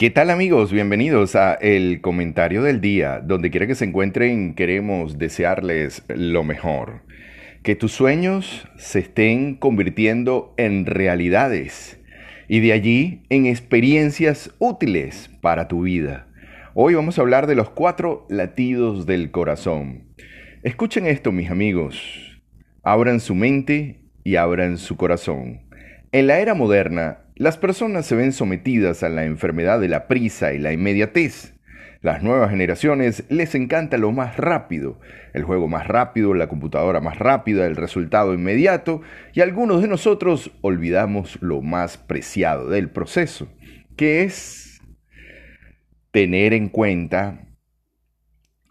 ¿Qué tal amigos? Bienvenidos a El Comentario del Día. Donde quiera que se encuentren, queremos desearles lo mejor. Que tus sueños se estén convirtiendo en realidades y de allí en experiencias útiles para tu vida. Hoy vamos a hablar de los cuatro latidos del corazón. Escuchen esto, mis amigos. Abran su mente y abran su corazón. En la era moderna, las personas se ven sometidas a la enfermedad de la prisa y la inmediatez. Las nuevas generaciones les encanta lo más rápido, el juego más rápido, la computadora más rápida, el resultado inmediato, y algunos de nosotros olvidamos lo más preciado del proceso, que es tener en cuenta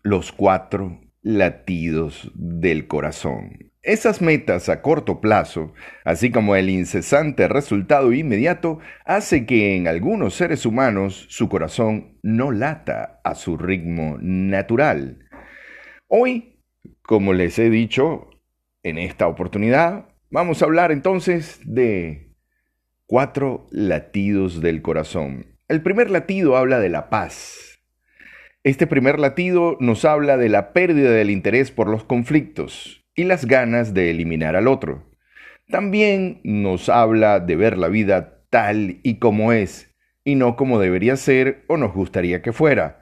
los cuatro latidos del corazón. Esas metas a corto plazo, así como el incesante resultado inmediato, hace que en algunos seres humanos su corazón no lata a su ritmo natural. Hoy, como les he dicho en esta oportunidad, vamos a hablar entonces de cuatro latidos del corazón. El primer latido habla de la paz. Este primer latido nos habla de la pérdida del interés por los conflictos y las ganas de eliminar al otro. También nos habla de ver la vida tal y como es, y no como debería ser o nos gustaría que fuera.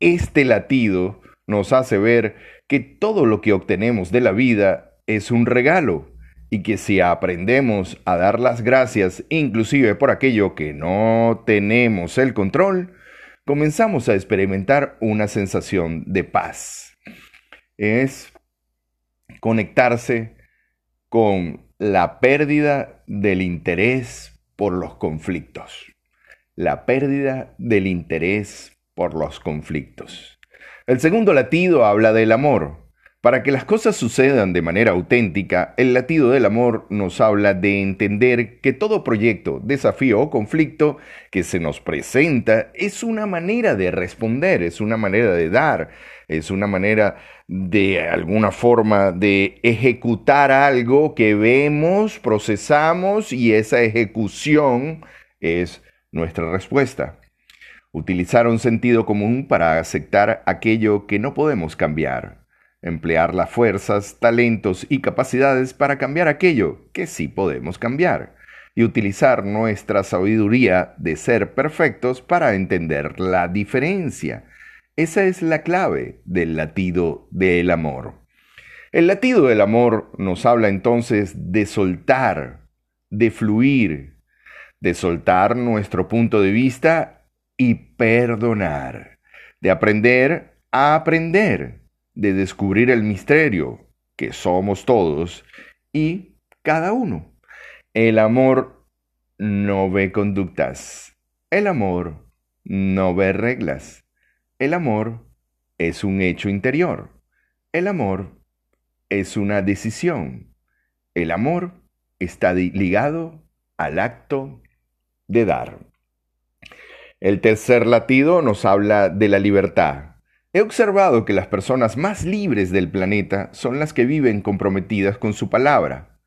Este latido nos hace ver que todo lo que obtenemos de la vida es un regalo, y que si aprendemos a dar las gracias inclusive por aquello que no tenemos el control, comenzamos a experimentar una sensación de paz. Es conectarse con la pérdida del interés por los conflictos. La pérdida del interés por los conflictos. El segundo latido habla del amor. Para que las cosas sucedan de manera auténtica, el latido del amor nos habla de entender que todo proyecto, desafío o conflicto que se nos presenta es una manera de responder, es una manera de dar, es una manera de alguna forma de ejecutar algo que vemos, procesamos y esa ejecución es nuestra respuesta. Utilizar un sentido común para aceptar aquello que no podemos cambiar. Emplear las fuerzas, talentos y capacidades para cambiar aquello que sí podemos cambiar. Y utilizar nuestra sabiduría de ser perfectos para entender la diferencia esa es la clave del latido del amor. El latido del amor nos habla entonces de soltar, de fluir, de soltar nuestro punto de vista y perdonar, de aprender a aprender, de descubrir el misterio que somos todos y cada uno. El amor no ve conductas, el amor no ve reglas. El amor es un hecho interior. El amor es una decisión. El amor está ligado al acto de dar. El tercer latido nos habla de la libertad. He observado que las personas más libres del planeta son las que viven comprometidas con su palabra.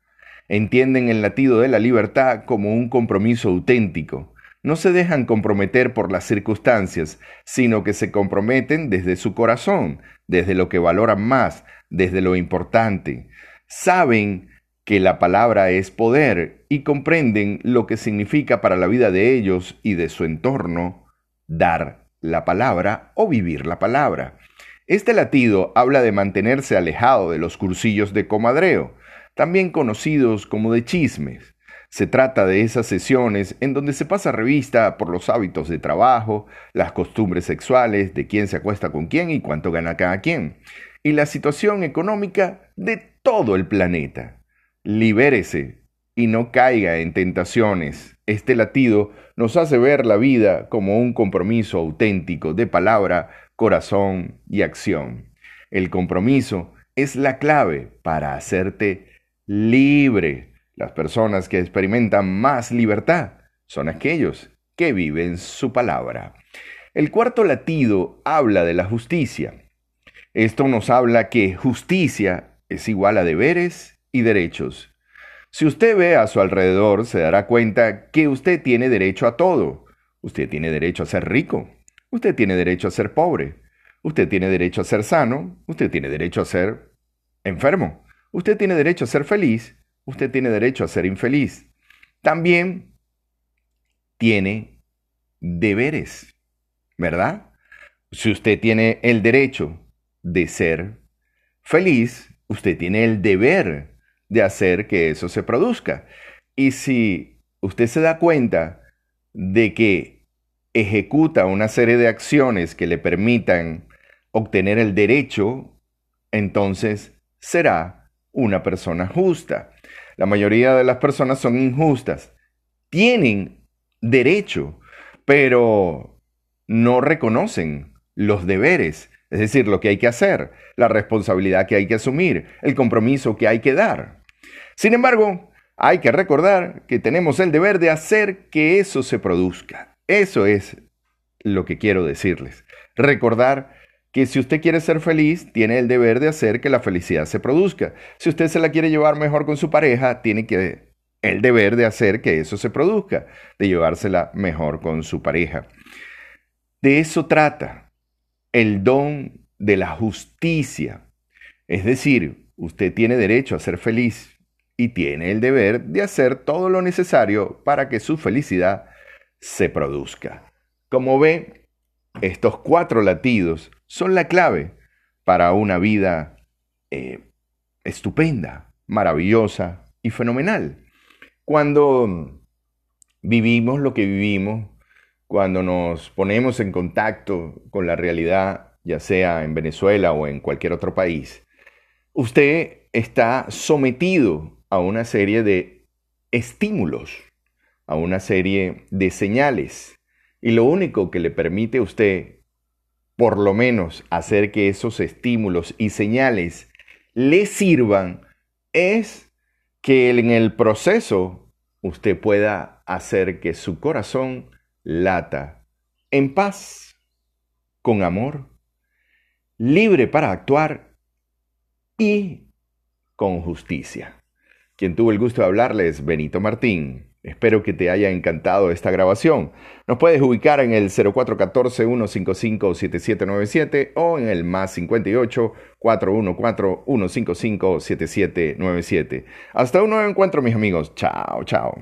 Entienden el latido de la libertad como un compromiso auténtico, no se dejan comprometer por las circunstancias, sino que se comprometen desde su corazón, desde lo que valoran más, desde lo importante. Saben que la palabra es poder y comprenden lo que significa para la vida de ellos y de su entorno dar la palabra o vivir la palabra. Este latido habla de mantenerse alejado de los cursillos de comadreo, también conocidos como de chismes. Se trata de esas sesiones en donde se pasa revista por los hábitos de trabajo, las costumbres sexuales, de quién se acuesta con quién y cuánto gana cada quien, y la situación económica de todo el planeta. Libérese y no caiga en tentaciones. Este latido nos hace ver la vida como un compromiso auténtico de palabra, corazón y acción. El compromiso es la clave para hacerte libre las personas que experimentan más libertad son aquellos que viven su palabra. El cuarto latido habla de la justicia. Esto nos habla que justicia es igual a deberes y derechos. Si usted ve a su alrededor, se dará cuenta que usted tiene derecho a todo. Usted tiene derecho a ser rico. Usted tiene derecho a ser pobre. Usted tiene derecho a ser sano. Usted tiene derecho a ser enfermo. Usted tiene derecho a ser feliz. Usted tiene derecho a ser infeliz. También tiene deberes, ¿verdad? Si usted tiene el derecho de ser feliz, usted tiene el deber de hacer que eso se produzca. Y si usted se da cuenta de que ejecuta una serie de acciones que le permitan obtener el derecho, entonces será una persona justa. La mayoría de las personas son injustas. Tienen derecho, pero no reconocen los deberes, es decir, lo que hay que hacer, la responsabilidad que hay que asumir, el compromiso que hay que dar. Sin embargo, hay que recordar que tenemos el deber de hacer que eso se produzca. Eso es lo que quiero decirles. Recordar que si usted quiere ser feliz, tiene el deber de hacer que la felicidad se produzca. Si usted se la quiere llevar mejor con su pareja, tiene que el deber de hacer que eso se produzca, de llevársela mejor con su pareja. De eso trata el don de la justicia. Es decir, usted tiene derecho a ser feliz y tiene el deber de hacer todo lo necesario para que su felicidad se produzca. Como ve, estos cuatro latidos son la clave para una vida eh, estupenda, maravillosa y fenomenal. Cuando vivimos lo que vivimos, cuando nos ponemos en contacto con la realidad, ya sea en Venezuela o en cualquier otro país, usted está sometido a una serie de estímulos, a una serie de señales. Y lo único que le permite a usted por lo menos hacer que esos estímulos y señales le sirvan, es que en el proceso usted pueda hacer que su corazón lata en paz, con amor, libre para actuar y con justicia. Quien tuvo el gusto de hablarles, Benito Martín. Espero que te haya encantado esta grabación. Nos puedes ubicar en el 0414-155-7797 o en el más 58 414-155-7797. Hasta un nuevo encuentro, mis amigos. Chao, chao.